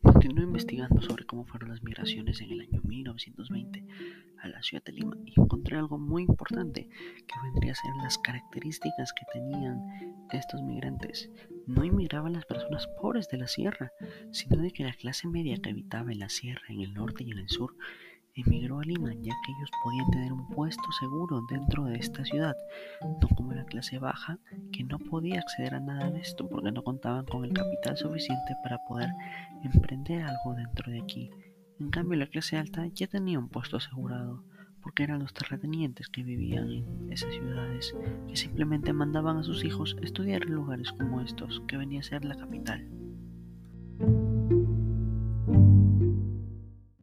Continué investigando sobre cómo fueron las migraciones en el año 1920 a la ciudad de Lima y encontré algo muy importante que vendría a ser las características que tenían estos migrantes. No inmigraban las personas pobres de la sierra, sino de que la clase media que habitaba en la sierra, en el norte y en el sur, emigró a Lima ya que ellos podían tener un puesto seguro dentro de esta ciudad, no como la clase baja que no podía acceder a nada de esto porque no contaban con el capital suficiente para poder emprender algo dentro de aquí. En cambio la clase alta ya tenía un puesto asegurado porque eran los terratenientes que vivían en esas ciudades, que simplemente mandaban a sus hijos estudiar en lugares como estos, que venía a ser la capital.